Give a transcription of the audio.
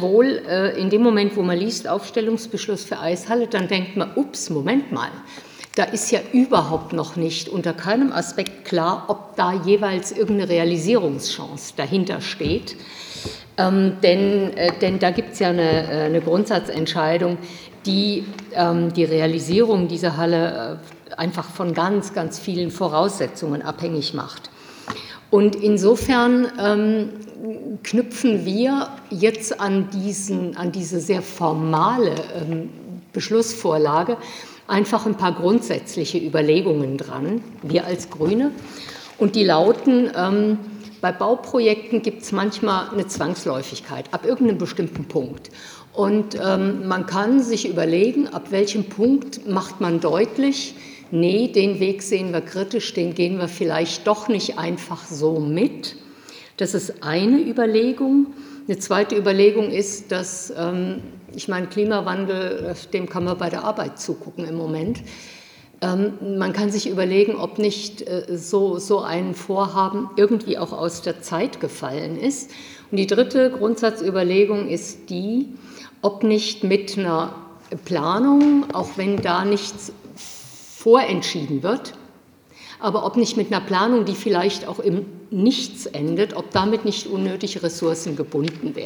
Wohl äh, in dem Moment, wo man liest Aufstellungsbeschluss für Eishalle, dann denkt man, ups, Moment mal, da ist ja überhaupt noch nicht unter keinem Aspekt klar, ob da jeweils irgendeine Realisierungschance dahinter steht. Ähm, denn, äh, denn da gibt es ja eine, äh, eine, Grundsatzentscheidung, die ähm, die Realisierung dieser Halle äh, einfach von ganz, ganz vielen Voraussetzungen abhängig macht. Und insofern ähm, knüpfen wir jetzt an, diesen, an diese sehr formale ähm, Beschlussvorlage einfach ein paar grundsätzliche Überlegungen dran, wir als Grüne. Und die lauten, ähm, bei Bauprojekten gibt es manchmal eine Zwangsläufigkeit ab irgendeinem bestimmten Punkt. Und ähm, man kann sich überlegen, ab welchem Punkt macht man deutlich, nee, den Weg sehen wir kritisch, den gehen wir vielleicht doch nicht einfach so mit. Das ist eine Überlegung. Eine zweite Überlegung ist, dass, ähm, ich meine, Klimawandel, dem kann man bei der Arbeit zugucken im Moment. Ähm, man kann sich überlegen, ob nicht äh, so, so ein Vorhaben irgendwie auch aus der Zeit gefallen ist. Und die dritte Grundsatzüberlegung ist die, ob nicht mit einer Planung, auch wenn da nichts vorentschieden wird, aber ob nicht mit einer Planung, die vielleicht auch im Nichts endet, ob damit nicht unnötige Ressourcen gebunden werden.